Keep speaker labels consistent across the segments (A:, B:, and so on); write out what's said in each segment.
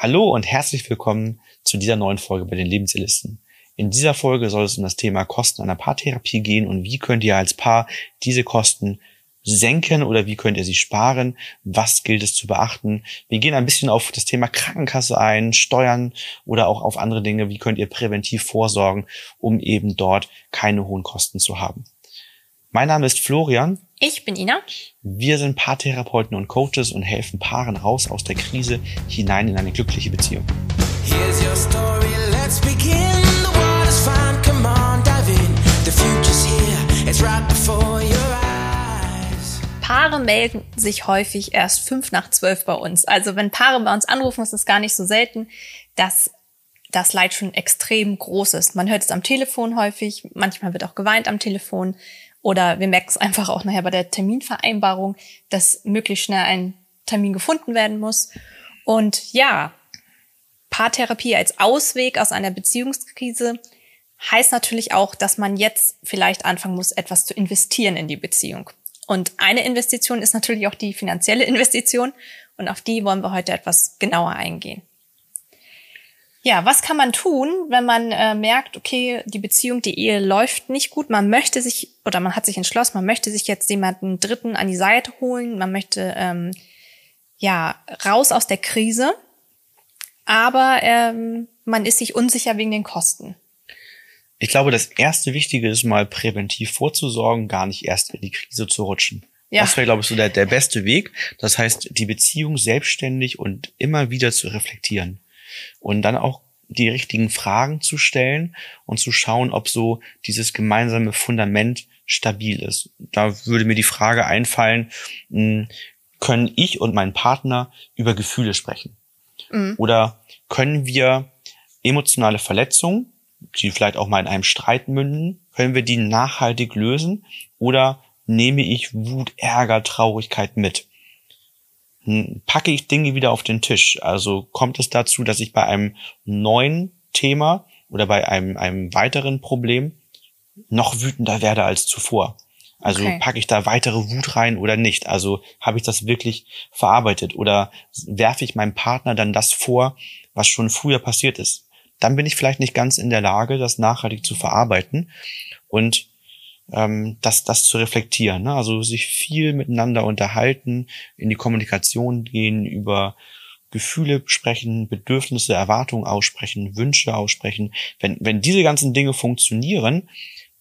A: Hallo und herzlich willkommen zu dieser neuen Folge bei den Lebenszielisten. In dieser Folge soll es um das Thema Kosten einer Paartherapie gehen und wie könnt ihr als Paar diese Kosten senken oder wie könnt ihr sie sparen? Was gilt es zu beachten? Wir gehen ein bisschen auf das Thema Krankenkasse ein, Steuern oder auch auf andere Dinge. Wie könnt ihr präventiv vorsorgen, um eben dort keine hohen Kosten zu haben? Mein Name ist Florian
B: ich bin Ina.
A: Wir sind Paartherapeuten und Coaches und helfen Paaren raus aus der Krise hinein in eine glückliche Beziehung. Here's your story, let's begin. The water's fine, come on, dive in. The future's
B: here, it's right before your eyes. Paare melden sich häufig erst fünf nach zwölf bei uns. Also wenn Paare bei uns anrufen, ist es gar nicht so selten, dass das Leid schon extrem groß ist. Man hört es am Telefon häufig, manchmal wird auch geweint am Telefon. Oder wir merken es einfach auch nachher bei der Terminvereinbarung, dass möglichst schnell ein Termin gefunden werden muss. Und ja, Paartherapie als Ausweg aus einer Beziehungskrise heißt natürlich auch, dass man jetzt vielleicht anfangen muss, etwas zu investieren in die Beziehung. Und eine Investition ist natürlich auch die finanzielle Investition. Und auf die wollen wir heute etwas genauer eingehen. Ja, was kann man tun, wenn man äh, merkt, okay, die Beziehung, die Ehe läuft nicht gut, man möchte sich oder man hat sich entschlossen, man möchte sich jetzt jemanden Dritten an die Seite holen, man möchte ähm, ja raus aus der Krise, aber ähm, man ist sich unsicher wegen den Kosten.
A: Ich glaube, das erste Wichtige ist mal präventiv vorzusorgen, gar nicht erst in die Krise zu rutschen. Ja. Das wäre, glaube ich, so der, der beste Weg. Das heißt, die Beziehung selbstständig und immer wieder zu reflektieren und dann auch die richtigen Fragen zu stellen und zu schauen, ob so dieses gemeinsame Fundament stabil ist. Da würde mir die Frage einfallen, hm, können ich und mein Partner über Gefühle sprechen? Mhm. Oder können wir emotionale Verletzungen, die vielleicht auch mal in einem Streit münden, können wir die nachhaltig lösen? Oder nehme ich Wut, Ärger, Traurigkeit mit? Packe ich Dinge wieder auf den Tisch. Also kommt es dazu, dass ich bei einem neuen Thema oder bei einem, einem weiteren Problem noch wütender werde als zuvor. Also okay. packe ich da weitere Wut rein oder nicht? Also habe ich das wirklich verarbeitet oder werfe ich meinem Partner dann das vor, was schon früher passiert ist? Dann bin ich vielleicht nicht ganz in der Lage, das nachhaltig zu verarbeiten und ähm, das, das zu reflektieren. Ne? Also sich viel miteinander unterhalten, in die Kommunikation gehen, über Gefühle sprechen, Bedürfnisse, Erwartungen aussprechen, Wünsche aussprechen. Wenn, wenn diese ganzen Dinge funktionieren,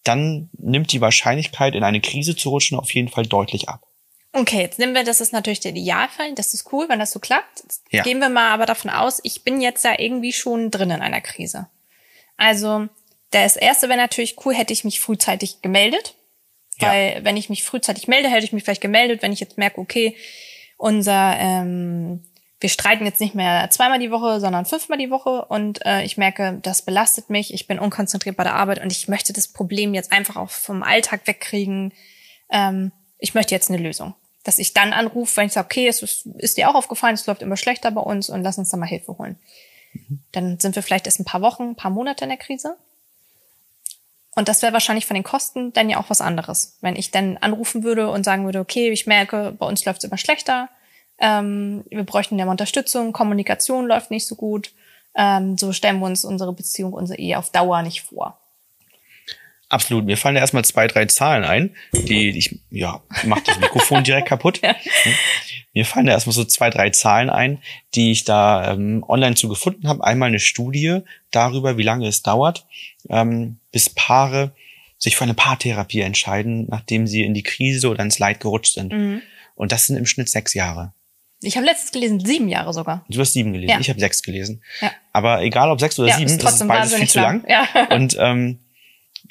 A: dann nimmt die Wahrscheinlichkeit, in eine Krise zu rutschen, auf jeden Fall deutlich ab.
B: Okay, jetzt nehmen wir, das ist natürlich der Idealfall, das ist cool, wenn das so klappt. Ja. Gehen wir mal aber davon aus, ich bin jetzt da irgendwie schon drin in einer Krise. Also das erste wäre natürlich cool, hätte ich mich frühzeitig gemeldet. Weil ja. wenn ich mich frühzeitig melde, hätte ich mich vielleicht gemeldet, wenn ich jetzt merke, okay, unser, ähm, wir streiten jetzt nicht mehr zweimal die Woche, sondern fünfmal die Woche und äh, ich merke, das belastet mich, ich bin unkonzentriert bei der Arbeit und ich möchte das Problem jetzt einfach auch vom Alltag wegkriegen. Ähm, ich möchte jetzt eine Lösung. Dass ich dann anrufe, wenn ich sage, okay, es ist, ist dir auch aufgefallen, es läuft immer schlechter bei uns und lass uns da mal Hilfe holen. Mhm. Dann sind wir vielleicht erst ein paar Wochen, ein paar Monate in der Krise. Und das wäre wahrscheinlich von den Kosten dann ja auch was anderes. Wenn ich dann anrufen würde und sagen würde, okay, ich merke, bei uns läuft es immer schlechter, ähm, wir bräuchten ja Unterstützung, Kommunikation läuft nicht so gut, ähm, so stellen wir uns unsere Beziehung, unsere Ehe auf Dauer nicht vor.
A: Absolut. Mir fallen ja erstmal zwei, drei Zahlen ein, die ich, ja, mach das Mikrofon direkt kaputt. Ja. Mir fallen da erstmal so zwei, drei Zahlen ein, die ich da ähm, online zu gefunden habe. Einmal eine Studie darüber, wie lange es dauert, ähm, bis Paare sich für eine Paartherapie entscheiden, nachdem sie in die Krise oder ins Leid gerutscht sind. Mhm. Und das sind im Schnitt sechs Jahre.
B: Ich habe letztens gelesen, sieben Jahre sogar.
A: Du hast sieben gelesen, ja. ich habe sechs gelesen. Ja. Aber egal ob sechs oder ja, sieben, ist, ist beides viel zu lang. lang. Ja. Und ähm,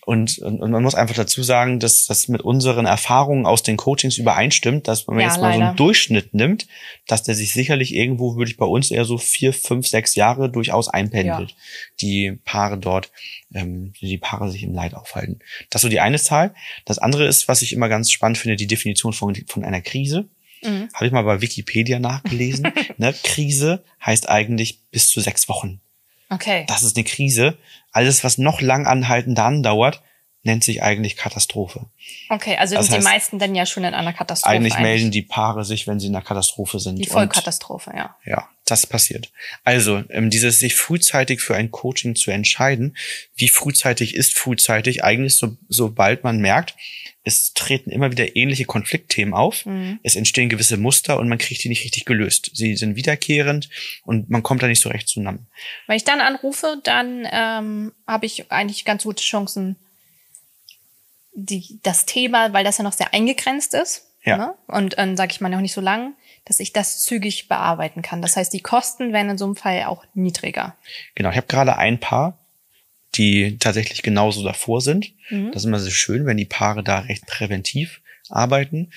A: und, und, und man muss einfach dazu sagen, dass das mit unseren Erfahrungen aus den Coachings übereinstimmt, dass wenn man ja, jetzt mal leider. so einen Durchschnitt nimmt, dass der sich sicherlich irgendwo, würde ich bei uns eher so vier, fünf, sechs Jahre durchaus einpendelt, ja. die Paare dort, ähm, die Paare sich im Leid aufhalten. Das ist so die eine Zahl. Das andere ist, was ich immer ganz spannend finde, die Definition von, von einer Krise. Mhm. Habe ich mal bei Wikipedia nachgelesen. ne? Krise heißt eigentlich bis zu sechs Wochen.
B: Okay.
A: Das ist eine Krise. Alles, was noch lang anhaltend andauert, nennt sich eigentlich Katastrophe.
B: Okay, also das sind heißt, die meisten dann ja schon in einer Katastrophe.
A: Eigentlich, eigentlich, melden die Paare sich, wenn sie in einer Katastrophe sind.
B: Die Vollkatastrophe, ja.
A: Ja, das passiert. Also ähm, dieses sich frühzeitig für ein Coaching zu entscheiden, wie frühzeitig ist frühzeitig eigentlich so, sobald man merkt, es treten immer wieder ähnliche Konfliktthemen auf, mhm. es entstehen gewisse Muster und man kriegt die nicht richtig gelöst. Sie sind wiederkehrend und man kommt da nicht so recht zusammen.
B: Wenn ich dann anrufe, dann ähm, habe ich eigentlich ganz gute Chancen, die, das Thema, weil das ja noch sehr eingegrenzt ist. Ja. Ne? Und dann ähm, sage ich mal noch nicht so lang, dass ich das zügig bearbeiten kann. Das heißt, die Kosten werden in so einem Fall auch niedriger.
A: Genau, ich habe gerade ein Paar, die tatsächlich genauso davor sind. Mhm. Das ist immer sehr schön, wenn die Paare da recht präventiv arbeiten.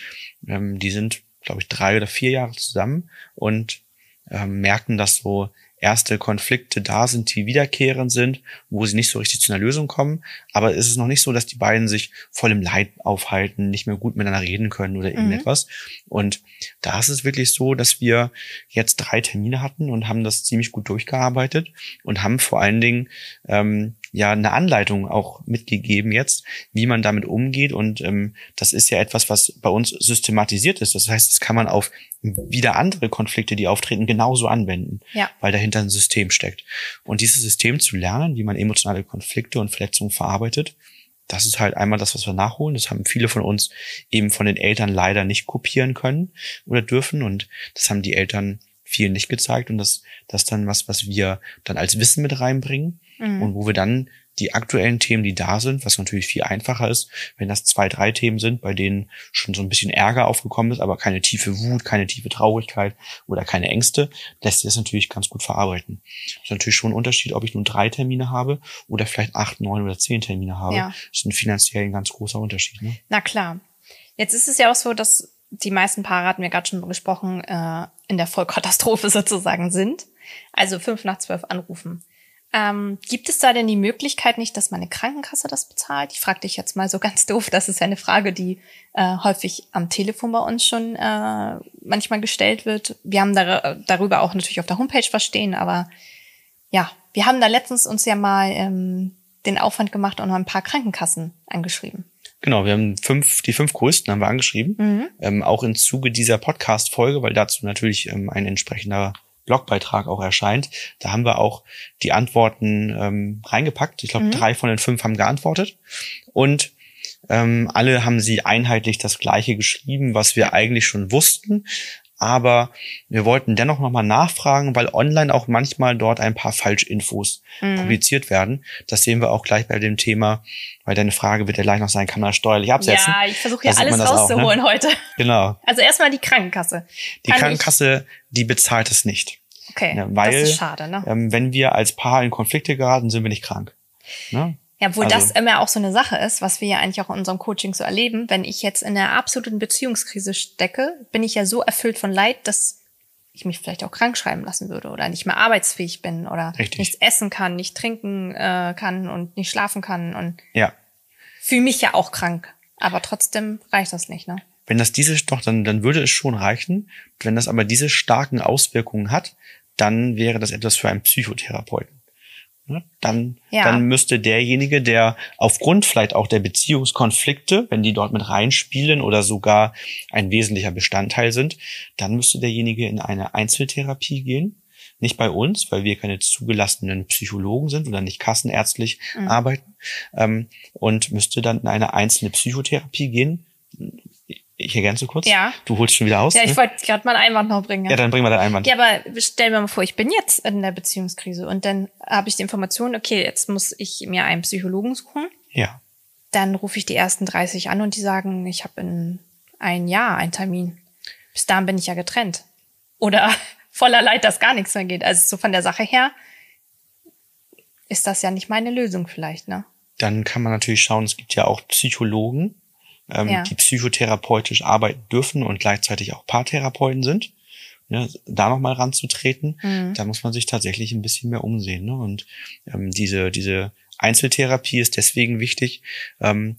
A: Ähm, die sind, glaube ich, drei oder vier Jahre zusammen und ähm, merken, dass so erste Konflikte da sind, die wiederkehrend sind, wo sie nicht so richtig zu einer Lösung kommen. Aber es ist noch nicht so, dass die beiden sich voll im Leid aufhalten, nicht mehr gut miteinander reden können oder mhm. irgendetwas. Mhm. Und da ist es wirklich so, dass wir jetzt drei Termine hatten und haben das ziemlich gut durchgearbeitet und haben vor allen Dingen ähm, ja eine Anleitung auch mitgegeben jetzt, wie man damit umgeht. Und ähm, das ist ja etwas, was bei uns systematisiert ist. Das heißt, das kann man auf wieder andere Konflikte, die auftreten, genauso anwenden, ja. weil dahinter ein System steckt. Und dieses System zu lernen, wie man emotionale Konflikte und Verletzungen verarbeitet, das ist halt einmal das, was wir nachholen. Das haben viele von uns eben von den Eltern leider nicht kopieren können oder dürfen. Und das haben die Eltern vielen nicht gezeigt. Und das, das dann was, was wir dann als Wissen mit reinbringen mhm. und wo wir dann die aktuellen Themen, die da sind, was natürlich viel einfacher ist, wenn das zwei, drei Themen sind, bei denen schon so ein bisschen Ärger aufgekommen ist, aber keine tiefe Wut, keine tiefe Traurigkeit oder keine Ängste, lässt sich das natürlich ganz gut verarbeiten. Das ist natürlich schon ein Unterschied, ob ich nun drei Termine habe oder vielleicht acht, neun oder zehn Termine habe. Ja. Das ist ein finanziell ein ganz großer Unterschied. Ne?
B: Na klar. Jetzt ist es ja auch so, dass die meisten Paare, hatten wir gerade schon gesprochen, äh, in der Vollkatastrophe sozusagen sind. Also fünf nach zwölf anrufen. Ähm, gibt es da denn die Möglichkeit nicht, dass meine Krankenkasse das bezahlt? Ich frage dich jetzt mal so ganz doof. Das ist ja eine Frage, die äh, häufig am Telefon bei uns schon äh, manchmal gestellt wird. Wir haben da, darüber auch natürlich auf der Homepage verstehen, aber ja, wir haben da letztens uns ja mal ähm, den Aufwand gemacht und ein paar Krankenkassen angeschrieben.
A: Genau, wir haben fünf, die fünf größten haben wir angeschrieben, mhm. ähm, auch im Zuge dieser Podcast-Folge, weil dazu natürlich ähm, ein entsprechender Blogbeitrag auch erscheint. Da haben wir auch die Antworten ähm, reingepackt. Ich glaube, mhm. drei von den fünf haben geantwortet. Und ähm, alle haben sie einheitlich das Gleiche geschrieben, was wir eigentlich schon wussten. Aber wir wollten dennoch nochmal nachfragen, weil online auch manchmal dort ein paar Falschinfos mhm. publiziert werden. Das sehen wir auch gleich bei dem Thema, weil deine Frage wird ja gleich noch sein, kann man steuerlich absetzen?
B: Ja, ich versuche ja alles rauszuholen auch, ne? heute.
A: Genau.
B: Also erstmal die Krankenkasse.
A: Die kann Krankenkasse, die bezahlt es nicht.
B: Okay, ja, weil, das ist schade, ne?
A: Ähm, wenn wir als Paar in Konflikte geraten, sind wir nicht krank.
B: Ne? Ja, obwohl also, das immer auch so eine Sache ist, was wir ja eigentlich auch in unserem Coaching so erleben. Wenn ich jetzt in einer absoluten Beziehungskrise stecke, bin ich ja so erfüllt von Leid, dass ich mich vielleicht auch krank schreiben lassen würde oder nicht mehr arbeitsfähig bin oder Richtig. nichts essen kann, nicht trinken äh, kann und nicht schlafen kann und
A: ja.
B: fühle mich ja auch krank. Aber trotzdem reicht das nicht, ne?
A: Wenn das diese doch, dann, dann würde es schon reichen. Wenn das aber diese starken Auswirkungen hat, dann wäre das etwas für einen Psychotherapeuten. Dann, ja. dann müsste derjenige, der aufgrund vielleicht auch der Beziehungskonflikte, wenn die dort mit reinspielen oder sogar ein wesentlicher Bestandteil sind, dann müsste derjenige in eine Einzeltherapie gehen. Nicht bei uns, weil wir keine zugelassenen Psychologen sind oder nicht kassenärztlich mhm. arbeiten. Ähm, und müsste dann in eine einzelne Psychotherapie gehen ich ergänze kurz.
B: Ja.
A: Du holst schon wieder aus.
B: Ja, ich ne? wollte gerade mal einen Einwand noch bringen.
A: Ja. dann bringen wir deinen Einwand.
B: Ja, aber stell mir mal vor, ich bin jetzt in der Beziehungskrise und dann habe ich die Information, okay, jetzt muss ich mir einen Psychologen suchen.
A: Ja.
B: Dann rufe ich die ersten 30 an und die sagen, ich habe in ein Jahr einen Termin. Bis dahin bin ich ja getrennt. Oder voller Leid, dass gar nichts mehr geht. Also so von der Sache her ist das ja nicht meine Lösung vielleicht, ne?
A: Dann kann man natürlich schauen, es gibt ja auch Psychologen, ähm, ja. die psychotherapeutisch arbeiten dürfen und gleichzeitig auch Paartherapeuten sind. Ne, da nochmal ranzutreten, mhm. da muss man sich tatsächlich ein bisschen mehr umsehen. Ne? Und ähm, diese, diese Einzeltherapie ist deswegen wichtig, ähm,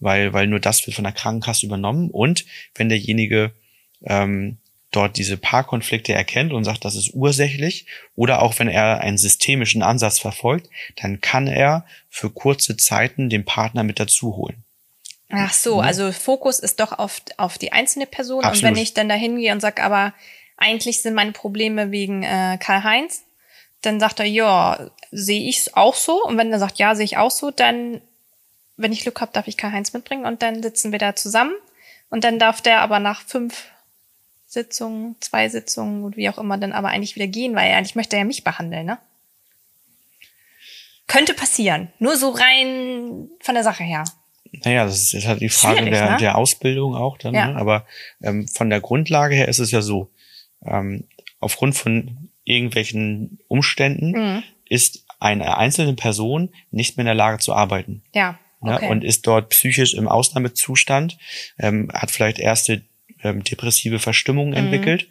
A: weil, weil nur das wird von der Krankenkasse übernommen. Und wenn derjenige ähm, dort diese Paarkonflikte erkennt und sagt, das ist ursächlich, oder auch wenn er einen systemischen Ansatz verfolgt, dann kann er für kurze Zeiten den Partner mit dazu holen.
B: Ach so, also Fokus ist doch auf, auf die einzelne Person. Absolut. Und wenn ich dann da hingehe und sage, aber eigentlich sind meine Probleme wegen äh, Karl-Heinz. Dann sagt er, ja, sehe ich es auch so. Und wenn er sagt, ja, sehe ich auch so, dann, wenn ich Glück habe, darf ich Karl-Heinz mitbringen und dann sitzen wir da zusammen. Und dann darf der aber nach fünf Sitzungen, zwei Sitzungen und wie auch immer dann aber eigentlich wieder gehen, weil eigentlich möchte er ja mich behandeln, ne? Könnte passieren. Nur so rein von der Sache her.
A: Naja, das ist halt die Frage der, ne? der Ausbildung auch dann. Ja. Ne? Aber ähm, von der Grundlage her ist es ja so, ähm, aufgrund von irgendwelchen Umständen mhm. ist eine einzelne Person nicht mehr in der Lage zu arbeiten.
B: Ja.
A: Ne? Okay. Und ist dort psychisch im Ausnahmezustand, ähm, hat vielleicht erste ähm, depressive Verstimmungen mhm. entwickelt,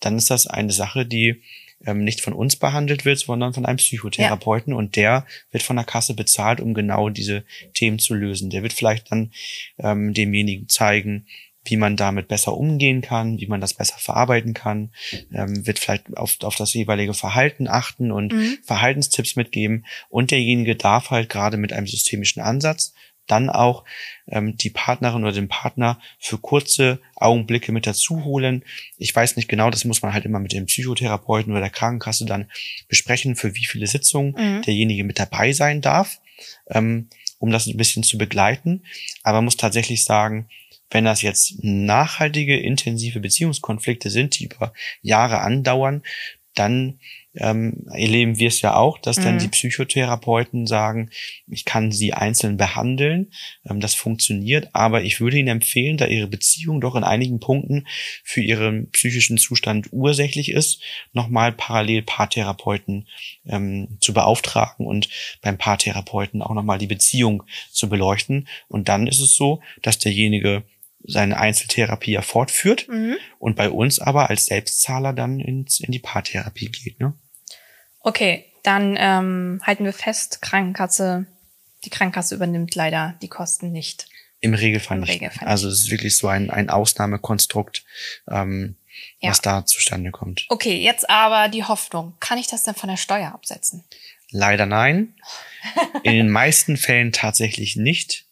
A: dann ist das eine Sache, die ähm, nicht von uns behandelt wird, sondern von einem Psychotherapeuten ja. und der wird von der Kasse bezahlt, um genau diese Themen zu lösen. Der wird vielleicht dann ähm, demjenigen zeigen, wie man damit besser umgehen kann, wie man das besser verarbeiten kann, ähm, wird vielleicht auf, auf das jeweilige Verhalten achten und mhm. Verhaltenstipps mitgeben. Und derjenige darf halt gerade mit einem systemischen Ansatz dann auch ähm, die Partnerin oder den Partner für kurze Augenblicke mit dazu holen. Ich weiß nicht genau, das muss man halt immer mit dem Psychotherapeuten oder der Krankenkasse dann besprechen, für wie viele Sitzungen mhm. derjenige mit dabei sein darf, ähm, um das ein bisschen zu begleiten. Aber man muss tatsächlich sagen, wenn das jetzt nachhaltige, intensive Beziehungskonflikte sind, die über Jahre andauern, dann ähm, erleben wir es ja auch, dass mhm. dann die Psychotherapeuten sagen, ich kann sie einzeln behandeln, ähm, das funktioniert, aber ich würde ihnen empfehlen, da ihre Beziehung doch in einigen Punkten für ihren psychischen Zustand ursächlich ist, nochmal parallel Paartherapeuten ähm, zu beauftragen und beim Paartherapeuten auch nochmal die Beziehung zu beleuchten. Und dann ist es so, dass derjenige seine Einzeltherapie ja fortführt mhm. und bei uns aber als Selbstzahler dann ins, in die Paartherapie geht. Ne?
B: Okay, dann ähm, halten wir fest, Krankenkasse, die Krankenkasse übernimmt leider die Kosten nicht.
A: Im Regelfall Im nicht. Regelfall also es ist wirklich so ein, ein Ausnahmekonstrukt, ähm, ja. was da zustande kommt.
B: Okay, jetzt aber die Hoffnung. Kann ich das denn von der Steuer absetzen?
A: Leider nein. In den meisten Fällen tatsächlich nicht.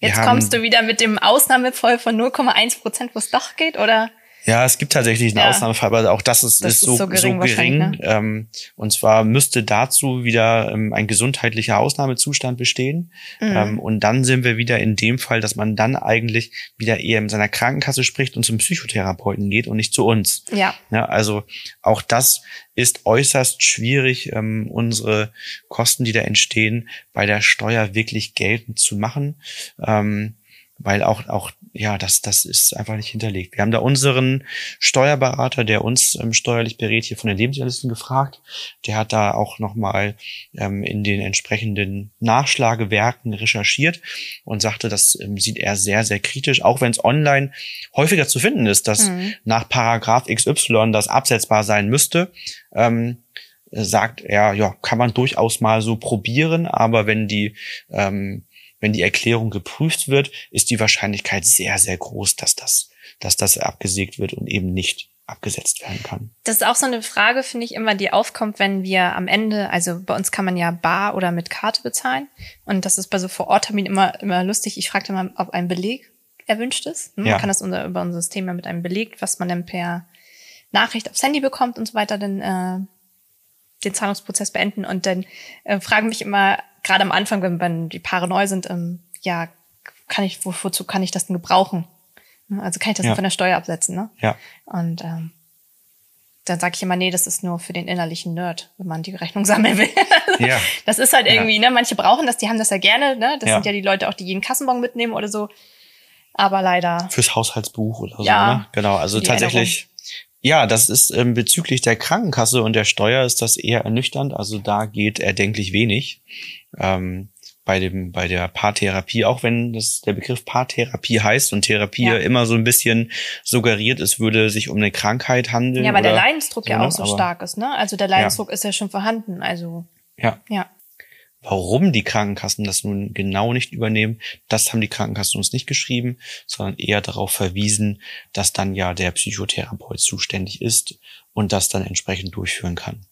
B: Wir Jetzt kommst du wieder mit dem Ausnahmefall von 0,1 Prozent, wo es doch geht, oder?
A: Ja, es gibt tatsächlich einen ja. Ausnahmefall, aber auch das ist, das ist, so, so gering. So gering. Ne? Ähm, und zwar müsste dazu wieder ähm, ein gesundheitlicher Ausnahmezustand bestehen. Mhm. Ähm, und dann sind wir wieder in dem Fall, dass man dann eigentlich wieder eher mit seiner Krankenkasse spricht und zum Psychotherapeuten geht und nicht zu uns.
B: Ja.
A: ja also auch das ist äußerst schwierig, ähm, unsere Kosten, die da entstehen, bei der Steuer wirklich geltend zu machen. Ähm, weil auch auch ja das das ist einfach nicht hinterlegt. Wir haben da unseren Steuerberater, der uns ähm, steuerlich berät, hier von den Lebensjahrlisten gefragt. Der hat da auch noch mal ähm, in den entsprechenden Nachschlagewerken recherchiert und sagte, das ähm, sieht er sehr sehr kritisch, auch wenn es online häufiger zu finden ist, dass mhm. nach Paragraph XY das absetzbar sein müsste. Ähm, sagt er, ja, kann man durchaus mal so probieren, aber wenn die ähm, wenn die Erklärung geprüft wird, ist die Wahrscheinlichkeit sehr, sehr groß, dass das, dass das abgesägt wird und eben nicht abgesetzt werden kann.
B: Das ist auch so eine Frage, finde ich, immer, die aufkommt, wenn wir am Ende, also bei uns kann man ja bar oder mit Karte bezahlen. Und das ist bei so Vorortterminen immer, immer lustig. Ich fragte mal, ob ein Beleg erwünscht ist. Man ja. kann das unser, über unser System ja mit einem Beleg, was man dann per Nachricht aufs Handy bekommt und so weiter, dann äh, den Zahlungsprozess beenden. Und dann äh, fragen mich immer gerade am Anfang, wenn, wenn die Paare neu sind, ähm, ja, kann ich, wo, wozu kann ich das denn gebrauchen? Also kann ich das ja. von der Steuer absetzen, ne?
A: Ja.
B: Und ähm, dann sage ich immer, nee, das ist nur für den innerlichen Nerd, wenn man die Rechnung sammeln will. ja. Das ist halt irgendwie, ja. ne, manche brauchen das, die haben das ja gerne, ne? Das ja. sind ja die Leute auch, die jeden Kassenbon mitnehmen oder so. Aber leider.
A: Fürs Haushaltsbuch oder so, ja, ne? Genau, also tatsächlich. Ja, das ist ähm, bezüglich der Krankenkasse und der Steuer ist das eher ernüchternd. Also da geht erdenklich wenig ähm, bei dem bei der Paartherapie, auch wenn das der Begriff Paartherapie heißt und Therapie ja. immer so ein bisschen suggeriert, es würde sich um eine Krankheit handeln.
B: Ja, weil der Leidensdruck so, ja auch so stark ist, ne? Also der Leidensdruck ja. ist ja schon vorhanden. Also
A: ja.
B: Ja.
A: Warum die Krankenkassen das nun genau nicht übernehmen, das haben die Krankenkassen uns nicht geschrieben, sondern eher darauf verwiesen, dass dann ja der Psychotherapeut zuständig ist und das dann entsprechend durchführen kann.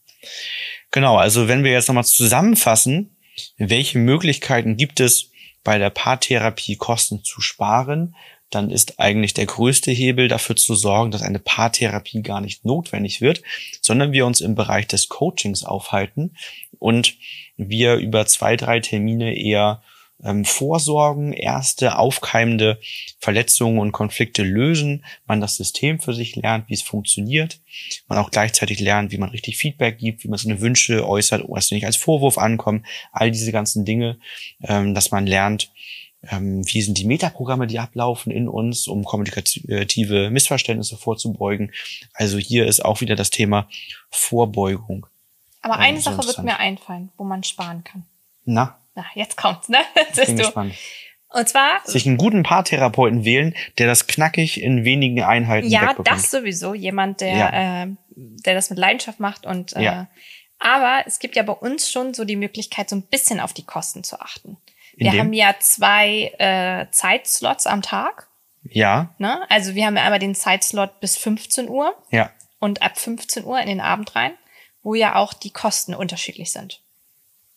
A: Genau, also wenn wir jetzt nochmal zusammenfassen, welche Möglichkeiten gibt es bei der Paartherapie Kosten zu sparen, dann ist eigentlich der größte Hebel dafür zu sorgen, dass eine Paartherapie gar nicht notwendig wird, sondern wir uns im Bereich des Coachings aufhalten und wir über zwei, drei Termine eher ähm, vorsorgen, erste aufkeimende Verletzungen und Konflikte lösen, man das System für sich lernt, wie es funktioniert, man auch gleichzeitig lernt, wie man richtig Feedback gibt, wie man seine Wünsche äußert, was nicht als Vorwurf ankommen, all diese ganzen Dinge, ähm, dass man lernt, ähm, wie sind die Metaprogramme, die ablaufen in uns, um kommunikative Missverständnisse vorzubeugen. Also hier ist auch wieder das Thema Vorbeugung.
B: Aber ähm, eine Sache wird mir einfallen, wo man sparen kann.
A: Na?
B: Na, jetzt kommt's, ne? Jetzt
A: bin gespannt.
B: Und zwar
A: sich einen guten Paartherapeuten wählen, der das knackig in wenigen Einheiten
B: Ja, das sowieso. Jemand, der, ja. äh, der das mit Leidenschaft macht und äh, ja. aber es gibt ja bei uns schon so die Möglichkeit, so ein bisschen auf die Kosten zu achten. Wir haben ja zwei äh, Zeitslots am Tag.
A: Ja.
B: Ne? Also wir haben ja einmal den Zeitslot bis 15 Uhr.
A: Ja.
B: Und ab 15 Uhr in den Abend rein, wo ja auch die Kosten unterschiedlich sind.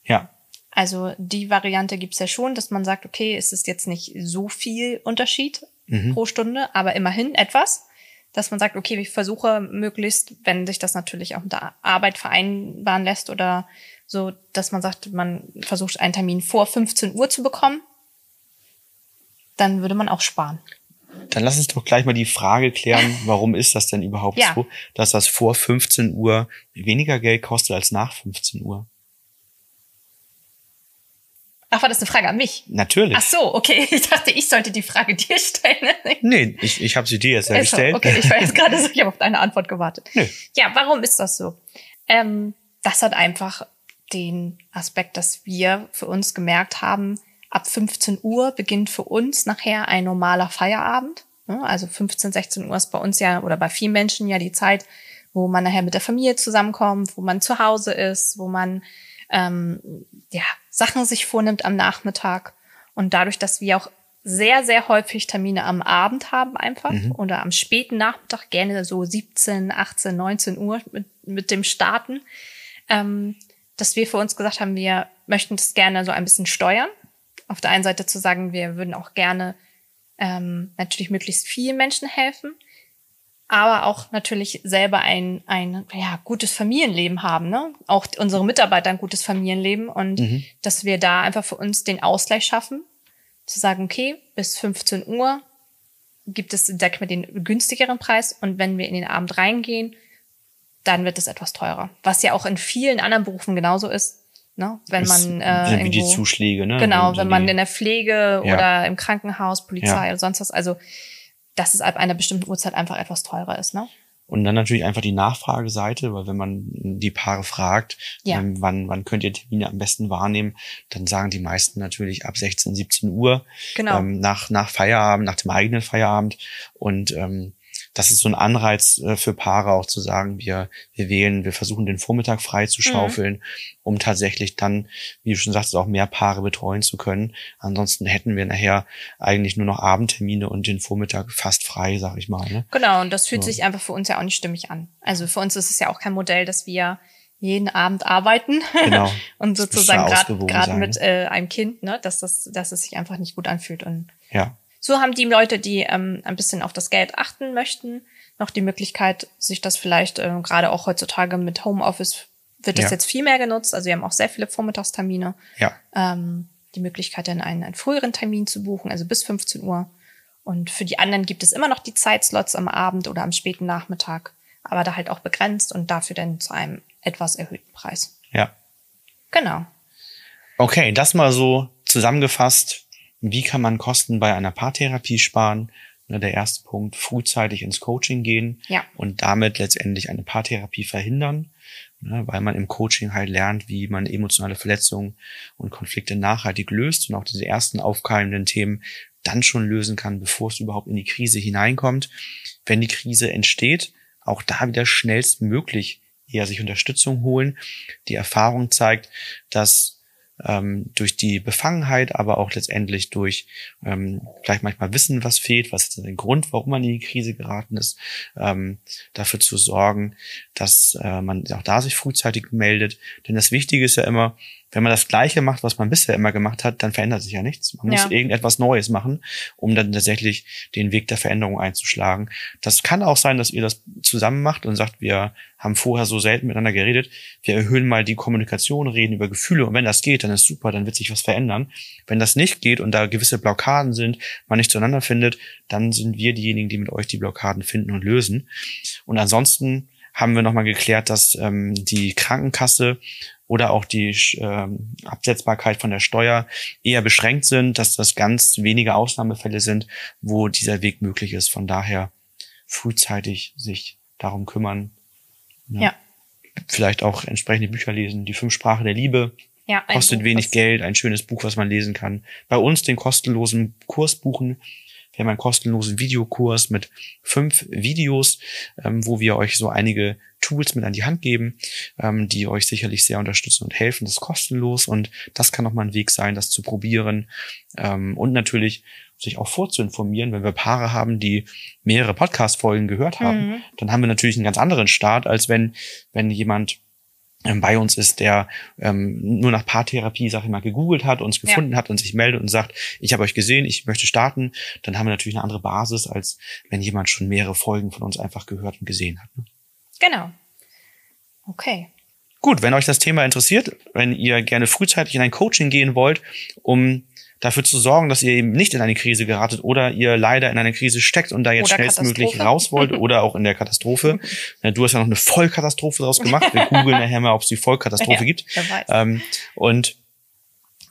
A: Ja.
B: Also die Variante gibt's ja schon, dass man sagt, okay, es ist jetzt nicht so viel Unterschied mhm. pro Stunde, aber immerhin etwas. Dass man sagt, okay, ich versuche möglichst, wenn sich das natürlich auch mit der Arbeit vereinbaren lässt oder so, dass man sagt, man versucht einen Termin vor 15 Uhr zu bekommen, dann würde man auch sparen.
A: Dann lass uns doch gleich mal die Frage klären, warum ist das denn überhaupt ja. so, dass das vor 15 Uhr weniger Geld kostet als nach 15 Uhr?
B: Ach, war das eine Frage an mich?
A: Natürlich.
B: Ach so, okay. Ich dachte, ich sollte die Frage dir stellen.
A: nee, ich, ich habe sie dir jetzt ja gestellt.
B: Okay, ich war jetzt gerade so, ich habe auf deine Antwort gewartet.
A: Nee.
B: Ja, warum ist das so? Ähm, das hat einfach den Aspekt, dass wir für uns gemerkt haben, ab 15 Uhr beginnt für uns nachher ein normaler Feierabend. Also 15, 16 Uhr ist bei uns ja oder bei vielen Menschen ja die Zeit, wo man nachher mit der Familie zusammenkommt, wo man zu Hause ist, wo man ähm, ja Sachen sich vornimmt am Nachmittag. Und dadurch, dass wir auch sehr, sehr häufig Termine am Abend haben einfach mhm. oder am späten Nachmittag, gerne so 17, 18, 19 Uhr mit, mit dem Starten, ähm, dass wir für uns gesagt haben, wir möchten das gerne so ein bisschen steuern. Auf der einen Seite zu sagen, wir würden auch gerne ähm, natürlich möglichst vielen Menschen helfen aber auch natürlich selber ein, ein ja, gutes Familienleben haben, ne? Auch unsere Mitarbeiter ein gutes Familienleben und mhm. dass wir da einfach für uns den Ausgleich schaffen, zu sagen, okay, bis 15 Uhr gibt es, sag ich mal, den günstigeren Preis und wenn wir in den Abend reingehen, dann wird es etwas teurer. Was ja auch in vielen anderen Berufen genauso ist. Ne? Wenn man
A: äh, irgendwo, wie die Zuschläge, ne?
B: Genau, wenn man in der Pflege ja. oder im Krankenhaus, Polizei ja. oder sonst was. Also dass es ab einer bestimmten Uhrzeit einfach etwas teurer ist, ne?
A: Und dann natürlich einfach die Nachfrageseite, weil wenn man die Paare fragt, ja. ähm, wann, wann könnt ihr Termine am besten wahrnehmen, dann sagen die meisten natürlich ab 16, 17 Uhr,
B: genau.
A: ähm, nach, nach Feierabend, nach dem eigenen Feierabend. Und ähm, das ist so ein Anreiz äh, für Paare auch zu sagen, wir, wir wählen, wir versuchen den Vormittag frei zu mhm. schaufeln, mhm. um tatsächlich dann, wie du schon sagst, auch mehr Paare betreuen zu können. Ansonsten hätten wir nachher eigentlich nur noch Abendtermine und den Vormittag fast frei, sag ich mal. Ne?
B: Genau, und das fühlt so. sich einfach für uns ja auch nicht stimmig an. Also für uns ist es ja auch kein Modell, dass wir jeden Abend arbeiten
A: genau.
B: und sozusagen gerade mit äh, einem Kind, ne, dass das, dass es sich einfach nicht gut anfühlt und
A: ja.
B: So haben die Leute, die ähm, ein bisschen auf das Geld achten möchten, noch die Möglichkeit, sich das vielleicht äh, gerade auch heutzutage mit Homeoffice wird das ja. jetzt viel mehr genutzt. Also wir haben auch sehr viele Vormittagstermine.
A: Ja.
B: Ähm, die Möglichkeit, dann einen, einen früheren Termin zu buchen, also bis 15 Uhr. Und für die anderen gibt es immer noch die Zeitslots am Abend oder am späten Nachmittag, aber da halt auch begrenzt und dafür dann zu einem etwas erhöhten Preis.
A: Ja.
B: Genau.
A: Okay, das mal so zusammengefasst wie kann man Kosten bei einer Paartherapie sparen? Ne, der erste Punkt, frühzeitig ins Coaching gehen
B: ja.
A: und damit letztendlich eine Paartherapie verhindern, ne, weil man im Coaching halt lernt, wie man emotionale Verletzungen und Konflikte nachhaltig löst und auch diese ersten aufkeimenden Themen dann schon lösen kann, bevor es überhaupt in die Krise hineinkommt. Wenn die Krise entsteht, auch da wieder schnellstmöglich eher sich Unterstützung holen. Die Erfahrung zeigt, dass ähm, durch die Befangenheit, aber auch letztendlich durch ähm, vielleicht manchmal Wissen, was fehlt, was ist der Grund, warum man in die Krise geraten ist, ähm, dafür zu sorgen, dass äh, man auch da sich frühzeitig meldet. Denn das Wichtige ist ja immer, wenn man das Gleiche macht, was man bisher immer gemacht hat, dann verändert sich ja nichts. Man muss ja. irgendetwas Neues machen, um dann tatsächlich den Weg der Veränderung einzuschlagen. Das kann auch sein, dass ihr das zusammen macht und sagt, wir haben vorher so selten miteinander geredet. Wir erhöhen mal die Kommunikation, reden über Gefühle und wenn das geht, dann ist super, dann wird sich was verändern. Wenn das nicht geht und da gewisse Blockaden sind, man nicht zueinander findet, dann sind wir diejenigen, die mit euch die Blockaden finden und lösen. Und ansonsten haben wir nochmal geklärt, dass ähm, die Krankenkasse oder auch die ähm, Absetzbarkeit von der Steuer eher beschränkt sind, dass das ganz wenige Ausnahmefälle sind, wo dieser Weg möglich ist. Von daher frühzeitig sich darum kümmern.
B: Ja. ja.
A: Vielleicht auch entsprechende Bücher lesen. Die Fünf Sprache der Liebe. Ja, kostet Buch, wenig Geld, ein schönes Buch, was man lesen kann. Bei uns den kostenlosen Kurs buchen wir haben einen kostenlosen Videokurs mit fünf Videos, ähm, wo wir euch so einige Tools mit an die Hand geben, ähm, die euch sicherlich sehr unterstützen und helfen. Das ist kostenlos und das kann auch mal ein Weg sein, das zu probieren. Ähm, und natürlich sich auch vorzuinformieren, wenn wir Paare haben, die mehrere Podcast-Folgen gehört haben, mhm. dann haben wir natürlich einen ganz anderen Start, als wenn, wenn jemand bei uns ist, der ähm, nur nach Paartherapie, sag ich mal, gegoogelt hat, uns gefunden ja. hat und sich meldet und sagt, ich habe euch gesehen, ich möchte starten, dann haben wir natürlich eine andere Basis, als wenn jemand schon mehrere Folgen von uns einfach gehört und gesehen hat. Ne?
B: Genau. Okay.
A: Gut, wenn euch das Thema interessiert, wenn ihr gerne frühzeitig in ein Coaching gehen wollt, um dafür zu sorgen, dass ihr eben nicht in eine Krise geratet oder ihr leider in eine Krise steckt und da jetzt oder schnellstmöglich raus wollt oder auch in der Katastrophe. Du hast ja noch eine Vollkatastrophe daraus gemacht. Wir googeln nachher mal, ob es die Vollkatastrophe ja, gibt. Ähm, und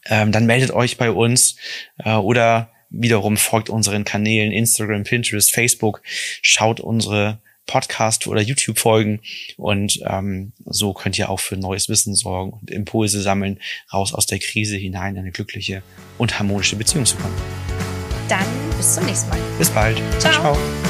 A: ähm, dann meldet euch bei uns äh, oder wiederum folgt unseren Kanälen Instagram, Pinterest, Facebook, schaut unsere Podcast oder YouTube folgen und ähm, so könnt ihr auch für neues Wissen sorgen und Impulse sammeln, raus aus der Krise hinein in eine glückliche und harmonische Beziehung zu kommen.
B: Dann bis zum nächsten Mal.
A: Bis bald.
B: Ciao. Ciao.